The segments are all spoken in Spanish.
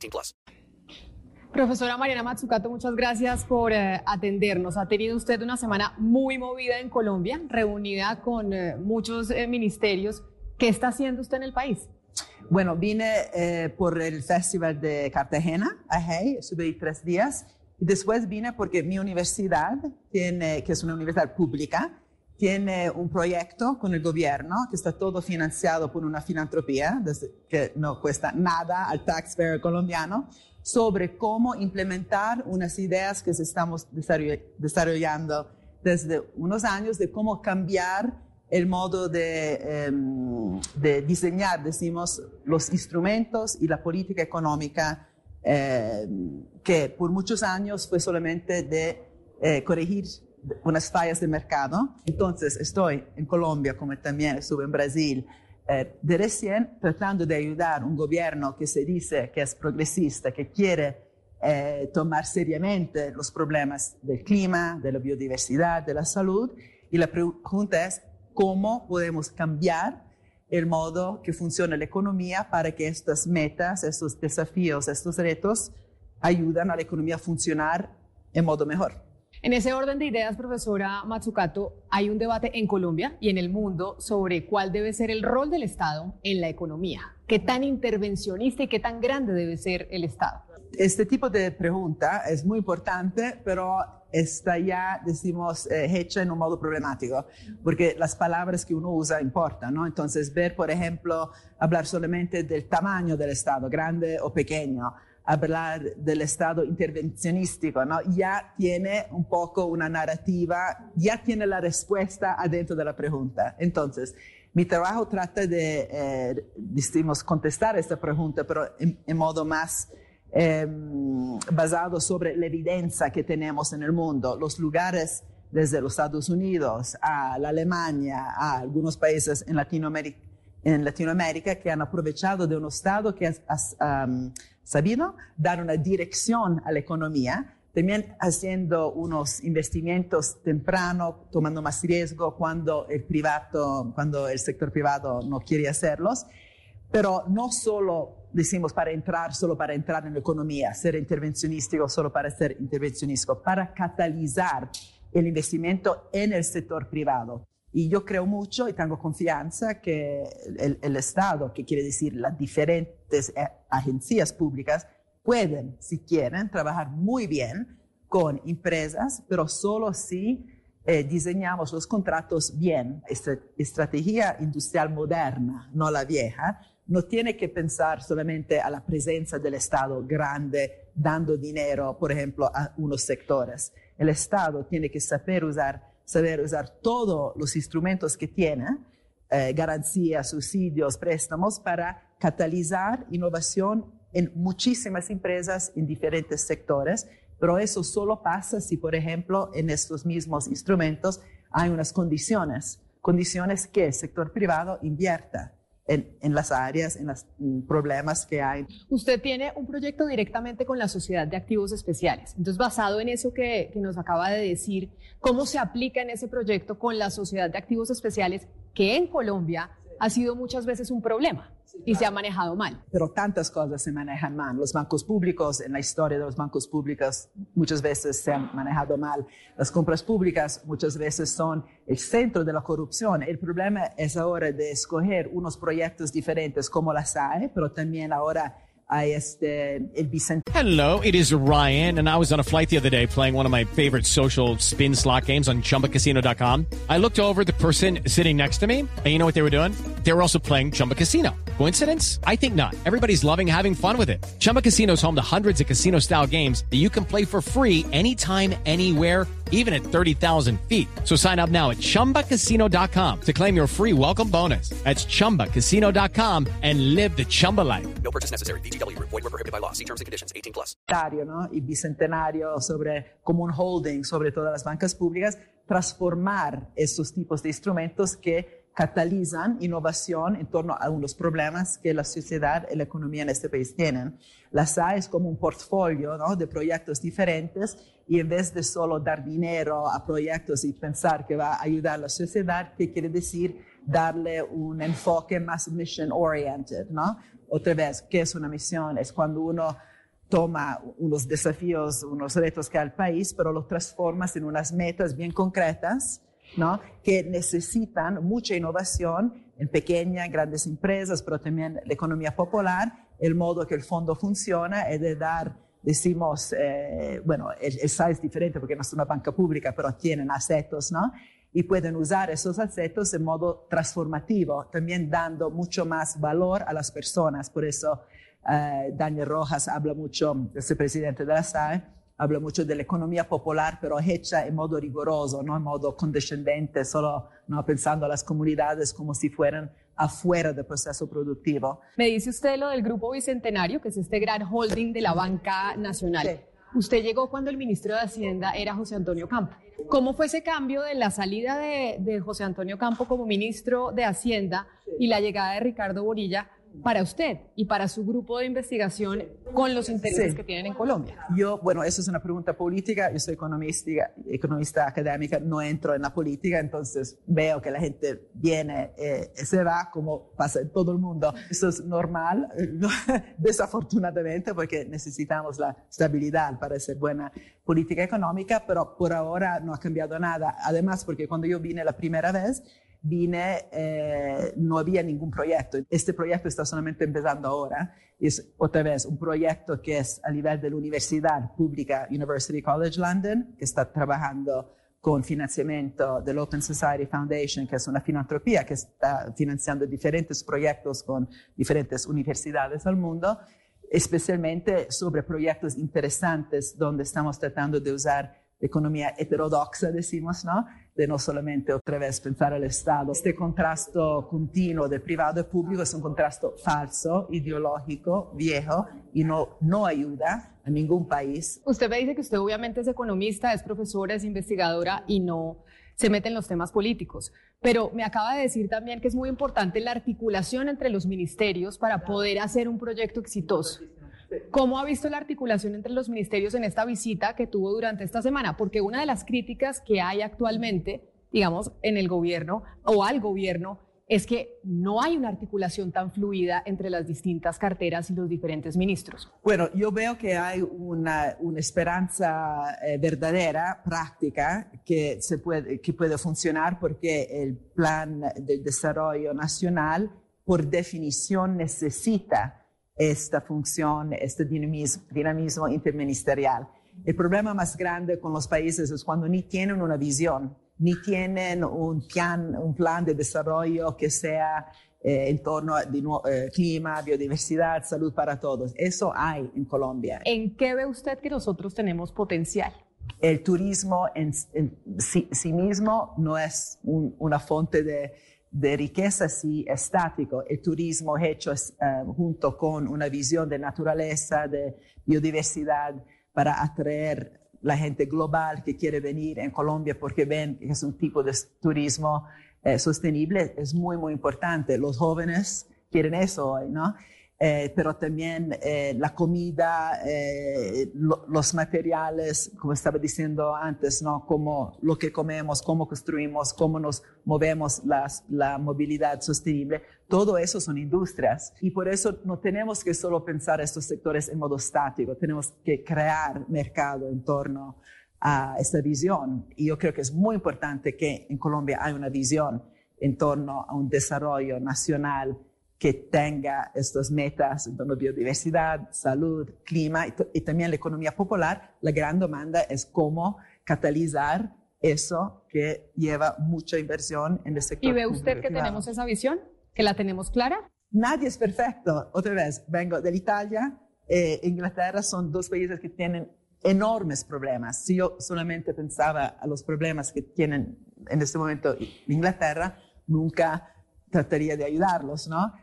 18 plus. Profesora Mariana Matsukato, muchas gracias por eh, atendernos. Ha tenido usted una semana muy movida en Colombia, reunida con eh, muchos eh, ministerios. ¿Qué está haciendo usted en el país? Bueno, vine eh, por el Festival de Cartagena, Ajay, estuve ahí tres días. Y después vine porque mi universidad, tiene, que es una universidad pública, tiene un proyecto con el gobierno que está todo financiado por una filantropía, que no cuesta nada al taxpayer colombiano, sobre cómo implementar unas ideas que estamos desarrollando desde unos años de cómo cambiar el modo de, um, de diseñar, decimos, los instrumentos y la política económica eh, que por muchos años fue solamente de eh, corregir unas fallas de mercado. Entonces estoy en Colombia, como también estuve en Brasil, eh, de recién tratando de ayudar a un gobierno que se dice que es progresista, que quiere eh, tomar seriamente los problemas del clima, de la biodiversidad, de la salud. Y la pregunta es, ¿cómo podemos cambiar el modo que funciona la economía para que estas metas, estos desafíos, estos retos ayuden a la economía a funcionar en modo mejor. En ese orden de ideas, profesora Matsukato, hay un debate en Colombia y en el mundo sobre cuál debe ser el rol del Estado en la economía. ¿Qué tan intervencionista y qué tan grande debe ser el Estado? Este tipo de pregunta es muy importante, pero está ya, decimos, eh, hecha en un modo problemático, porque las palabras que uno usa importan, ¿no? Entonces, ver, por ejemplo, hablar solamente del tamaño del Estado, grande o pequeño, hablar del Estado intervencionístico, ¿no? Ya tiene un poco una narrativa, ya tiene la respuesta adentro de la pregunta. Entonces, mi trabajo trata de, eh, decimos, contestar esta pregunta, pero en, en modo más eh, basado sobre la evidencia que tenemos en el mundo, los lugares desde los Estados Unidos a la Alemania, a algunos países en Latinoamérica, en Latinoamérica que han aprovechado de un Estado que ha um, sabido dar una dirección a la economía, también haciendo unos investimientos temprano, tomando más riesgo cuando el privado, cuando el sector privado no quiere hacerlos, pero no solo decimos para entrar, solo para entrar en la economía, ser intervencionístico solo para ser intervencionístico, para catalizar el investimento en el sector privado. Y yo creo mucho y tengo confianza que el, el Estado, que quiere decir las diferentes eh, agencias públicas, pueden, si quieren, trabajar muy bien con empresas, pero solo si eh, diseñamos los contratos bien. Esta estrategia industrial moderna, no la vieja, no tiene que pensar solamente a la presencia del Estado grande dando dinero, por ejemplo, a unos sectores. El Estado tiene que saber usar, saber usar todos los instrumentos que tiene, eh, garantías, subsidios, préstamos, para catalizar innovación en muchísimas empresas en diferentes sectores, pero eso solo pasa si, por ejemplo, en estos mismos instrumentos hay unas condiciones, condiciones que el sector privado invierta en, las áreas, en los mm, problemas que hay. Usted tiene un proyecto directamente con la Sociedad de Activos Especiales. Entonces, basado en eso que, que nos acaba de decir, ¿cómo se aplica en ese proyecto con la Sociedad de Activos Especiales que en Colombia ha sido muchas veces un problema y se ha manejado mal. Pero tantas cosas se manejan mal. Los bancos públicos, en la historia de los bancos públicos, muchas veces se han manejado mal. Las compras públicas muchas veces son el centro de la corrupción. El problema es ahora de escoger unos proyectos diferentes como la SAE, pero también ahora hay este, el Vicente. Hello, it is Ryan, and I was on a flight the other day playing one of my favorite social spin slot games on chumbacasino.com. I looked over the person sitting next to me, and you know what they were doing? They were also playing Chumba Casino. Coincidence? I think not. Everybody's loving having fun with it. Chumba Casino is home to hundreds of casino style games that you can play for free anytime, anywhere, even at 30,000 feet. So sign up now at chumbacasino.com to claim your free welcome bonus. That's chumbacasino.com and live the Chumba life. No purchase necessary. VGW Group. Void were prohibited by law. See terms and conditions. 18 plus. ¿no? y bicentenario sobre, como un holding sobre todas las bancas públicas, transformar estos tipos de instrumentos que catalizan innovación en torno a unos problemas que la sociedad y la economía en este país tienen. La SAE es como un portfolio de proyectos diferentes y en vez de solo dar dinero a proyectos y pensar que va a ayudar a la sociedad, ¿qué quiere decir? Darle un enfoque más mission oriented, ¿no? Otra vez, ¿qué es una misión? Es cuando uno toma unos desafíos, unos retos que hay al país, pero los transformas en unas metas bien concretas ¿no? que necesitan mucha innovación en pequeñas, grandes empresas, pero también la economía popular. El modo que el fondo funciona es de dar, decimos, eh, bueno, el, el SAI es diferente porque no es una banca pública, pero tienen asetos, ¿no? Y pueden usar esos asetos en modo transformativo, también dando mucho más valor a las personas. Por eso eh, Daniel Rojas habla mucho, es el presidente de la SAE, habla mucho de la economía popular, pero hecha en modo riguroso, no en modo condescendente, solo no pensando a las comunidades como si fueran afuera del proceso productivo. Me dice usted lo del Grupo Bicentenario, que es este gran holding de la banca nacional. Usted llegó cuando el ministro de Hacienda era José Antonio Campo. ¿Cómo fue ese cambio de la salida de, de José Antonio Campo como ministro de Hacienda y la llegada de Ricardo Borilla para usted y para su grupo de investigación con los intereses que tienen en Colombia? Yo, bueno, eso es una pregunta política. Yo soy economista, economista académica, no entro en la política, entonces veo que la gente viene eh, se va como pasa en todo el mundo. Eso es normal, desafortunadamente, porque necesitamos la estabilidad para hacer buena política económica, pero por ahora no ha cambiado nada. Además, porque cuando yo vine la primera vez, vine, eh, no había ningún proyecto. Este proyecto está solamente empezando ahora. Es otra vez un proyecto que es a nivel de la Universidad Pública University College London, que está trabajando con financiamiento del Open Society Foundation, que es una filantropía que está financiando diferentes proyectos con diferentes universidades del mundo, especialmente sobre proyectos interesantes donde estamos tratando de usar economía heterodoxa, decimos, ¿no? De no solamente otra vez pensar al Estado. Este contrasto continuo de privado y público es un contrasto falso, ideológico, viejo y no, no ayuda a ningún país. Usted me dice que usted obviamente es economista, es profesora, es investigadora y no se mete en los temas políticos. Pero me acaba de decir también que es muy importante la articulación entre los ministerios para poder hacer un proyecto exitoso. ¿Cómo ha visto la articulación entre los ministerios en esta visita que tuvo durante esta semana? Porque una de las críticas que hay actualmente, digamos, en el gobierno o al gobierno, es que no hay una articulación tan fluida entre las distintas carteras y los diferentes ministros. Bueno, yo veo que hay una, esperanza eh, verdadera, práctica, que, se puede, que puede funcionar porque el plan de desarrollo nacional, por definición, necesita esta función, este dinamismo, interministerial. El problema más grande con los países es cuando ni tienen una visión, ni tienen un plan, un plan de desarrollo que sea eh, en torno al eh, clima, biodiversidad, salud para todos. Eso hay en Colombia. ¿En qué ve usted que nosotros tenemos potencial? El turismo en, sí, mismo no es una fuente de de riqueza sí estático, el turismo hecho eh, junto con una visión de naturaleza, de biodiversidad, para atraer la gente global que quiere venir en Colombia porque ven que es un tipo de turismo eh, sostenible, es muy, muy importante. Los jóvenes quieren eso hoy, ¿no? Eh, pero también eh, la comida, eh, los materiales, como estaba diciendo antes, ¿no? Como lo que comemos, cómo construimos, cómo nos movemos, las, la movilidad sostenible, todo eso son industrias. Y por eso no tenemos que solo pensar estos sectores en modo estático, tenemos que crear mercado en torno a esta visión. Y yo creo que es muy importante que en Colombia hay una visión en torno a un desarrollo nacional que tenga estas metas en torno a biodiversidad, salud, clima y, también la economía popular, la gran demanda es cómo catalizar eso que lleva mucha inversión en el sector. ¿Y ve usted que tenemos esa visión? ¿Que la tenemos clara? nadie es perfecto. Otra vez, vengo de Italia e Inglaterra son dos países que tienen enormes problemas. Si yo solamente pensaba a los problemas que tienen en este momento Inglaterra, nunca trataría de ayudarlos, ¿no?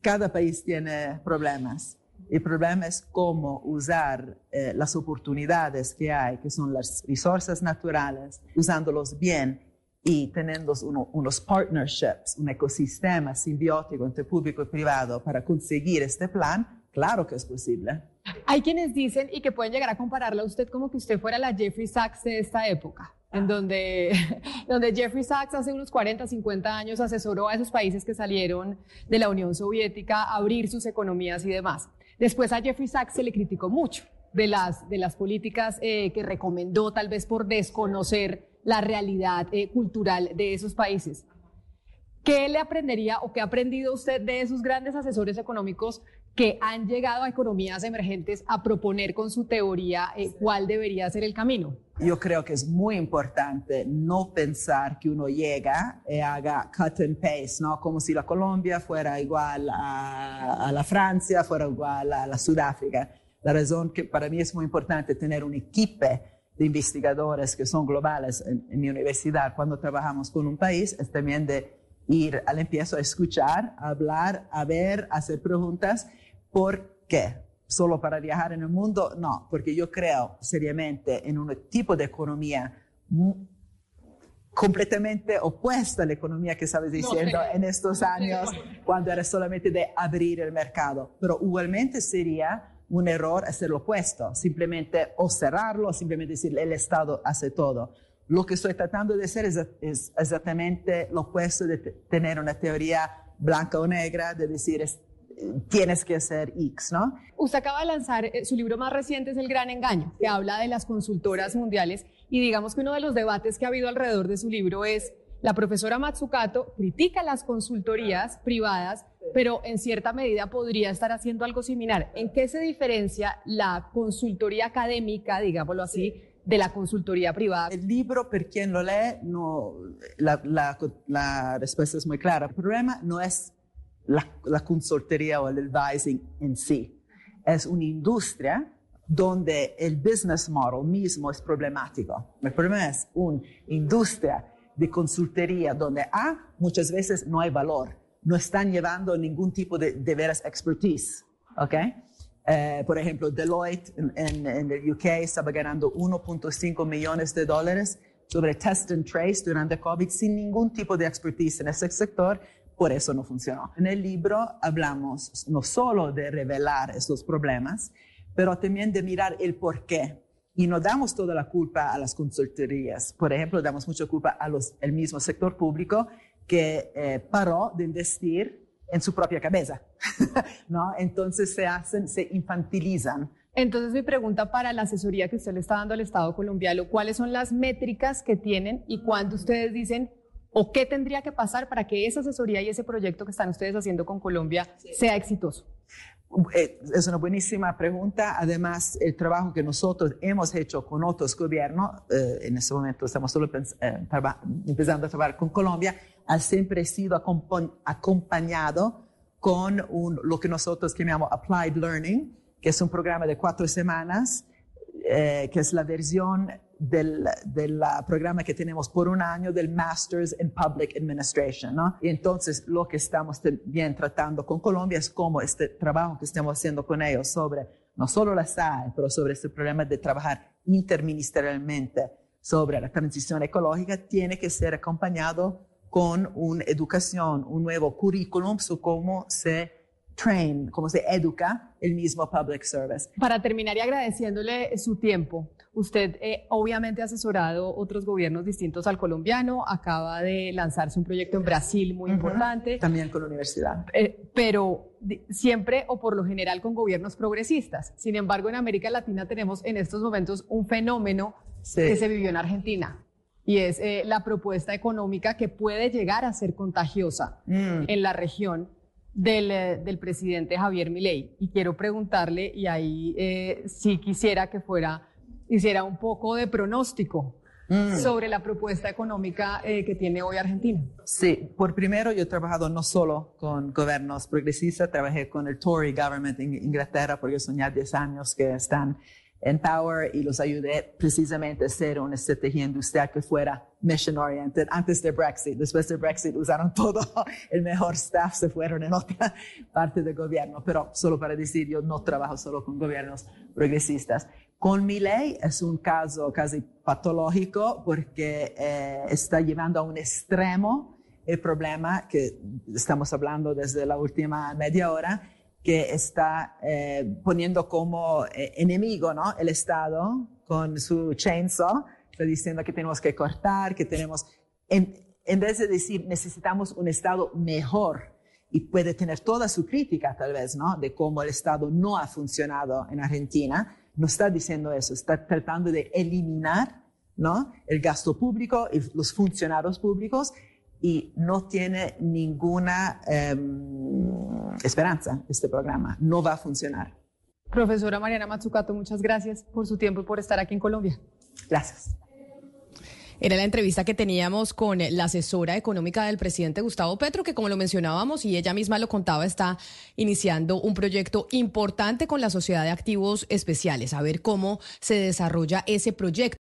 Cada país tiene problemas. El problema es cómo usar eh, las oportunidades que hay, que son las resources naturales, usándolos bien y teniendo uno, unos partnerships, un ecosistema simbiótico entre público y privado para conseguir este plan, claro que es posible. Hay quienes dicen y que pueden llegar a compararla a usted como que usted fuera la Jeffrey Sachs de esta época en donde, donde Jeffrey Sachs hace unos 40, 50 años asesoró a esos países que salieron de la Unión Soviética a abrir sus economías y demás. Después a Jeffrey Sachs se le criticó mucho de las, de las políticas eh, que recomendó, tal vez por desconocer la realidad eh, cultural de esos países. ¿Qué le aprendería o qué ha aprendido usted de esos grandes asesores económicos que han llegado a economías emergentes a proponer con su teoría eh, cuál debería ser el camino? Yo creo que es muy importante no pensar que uno llega y haga cut and paste, ¿no? Como si la Colombia fuera igual a, a la Francia, fuera igual a la Sudáfrica. La razón que para mí es muy importante tener un equipo de investigadores que son globales en, en mi universidad cuando trabajamos con un país es también de ir al empiezo a escuchar, a hablar, a ver, a hacer preguntas. ¿Por qué? Solo para viajar en el mundo, no, porque yo creo seriamente en un tipo de economía completamente opuesta a la economía que estabas diciendo en estos años, cuando era solamente de abrir el mercado. Pero igualmente sería un error hacer lo opuesto, simplemente o cerrarlo, o simplemente decir el Estado hace todo. Lo que estoy tratando de hacer es, es exactamente lo opuesto de tener una teoría blanca o negra, de decir tienes que hacer X, ¿no? Usted acaba de lanzar, eh, su libro más reciente es El Gran Engaño, que habla de las consultoras mundiales y digamos que uno de los debates que ha habido alrededor de su libro es, la profesora Matsukato critica las consultorías privadas, pero en cierta medida podría estar haciendo algo similar. ¿En qué se diferencia la consultoría académica, digámoslo así, de la consultoría privada? El libro, per quien lo lee, no, la, la, la respuesta es muy clara. El problema no es la, la consultoría o el advising en sí. Es una industria donde el business model mismo es problemático. El problema es una industria de consultoría donde A, muchas veces no hay valor, no están llevando ningún tipo de, de veras expertise. ¿okay? Eh, por ejemplo, Deloitte en, en, en, el UK estaba ganando 1.5 millones de dólares sobre test and trace durante COVID sin ningún tipo de expertise en ese sector por eso no funcionó. En el libro hablamos no solo de revelar estos problemas, pero también de mirar el por qué. Y no damos toda la culpa a las consultorías. Por ejemplo, damos mucha culpa al mismo sector público que eh, paró de investir en su propia cabeza. ¿no? Entonces se hacen, se infantilizan. Entonces mi pregunta para la asesoría que usted le está dando al Estado colombiano, ¿cuáles son las métricas que tienen y cuándo ustedes dicen ¿O qué tendría que pasar para que esa asesoría y ese proyecto que están ustedes haciendo con Colombia sea exitoso? Eh, es una buenísima pregunta. Además, el trabajo que nosotros hemos hecho con otros gobiernos, eh, en este momento estamos solo eh, empezando a trabajar con Colombia, ha siempre sido acompañado con un, lo que nosotros llamamos Applied Learning, que es un programa de cuatro semanas, que es la versión del, del programa que tenemos por un año del Masters in Public Administration, ¿no? Y entonces lo que estamos bien tratando con Colombia es cómo este trabajo que estamos haciendo con ellos sobre no solo la SAE, pero sobre este problema de trabajar interministerialmente sobre la transición ecológica, tiene que ser acompañado con una educación, un nuevo currículum sobre cómo se train, cómo se educa el mismo public service. Para terminar y agradeciéndole su tiempo, usted eh, obviamente ha asesorado otros gobiernos distintos al colombiano, acaba de lanzarse un proyecto en Brasil muy importante. También con la universidad. Eh, pero siempre o por lo general con gobiernos progresistas. Sin embargo, en América Latina tenemos en estos momentos un fenómeno que se vivió en Argentina. Y es eh, la propuesta económica que puede llegar a ser contagiosa mm. en la región del, del, presidente Javier Milei. Y quiero preguntarle, y ahí sí quisiera que fuera hiciera un poco de pronóstico. sobre la propuesta económica eh, que tiene hoy Argentina. Sí, por primero yo he trabajado no solo con gobiernos progresistas, trabajé con el Tory government en Inglaterra porque son ya 10 años que están en Power y los ayudé precisamente a hacer una estrategia industrial que fuera mission oriented antes de Brexit. Después de Brexit usaron todo el mejor staff, se fueron en otra parte del gobierno. Pero solo para decir, yo no trabajo solo con gobiernos progresistas. Con mi ley es un caso casi patológico porque eh, está llevando a un extremo el problema que estamos hablando desde la última media hora que está eh, poniendo como eh, enemigo ¿no? el Estado con su chainsaw, está diciendo que tenemos que cortar, que tenemos, en, en vez de decir necesitamos un Estado mejor, y puede tener toda su crítica tal vez, ¿no? De cómo el Estado no ha funcionado en Argentina, no está diciendo eso, está tratando de eliminar, ¿no? El gasto público y los funcionarios públicos y no tiene ninguna em, esperanza este programa. No va a funcionar. Profesora Mariana Matsukato, muchas gracias por su tiempo y por estar aquí en Colombia. Gracias. Era la entrevista que teníamos con la asesora económica del presidente Gustavo Petro, que como lo mencionábamos y ella misma lo contaba, está iniciando un proyecto importante con la Sociedad de Activos Especiales. A ver cómo se desarrolla ese proyecto.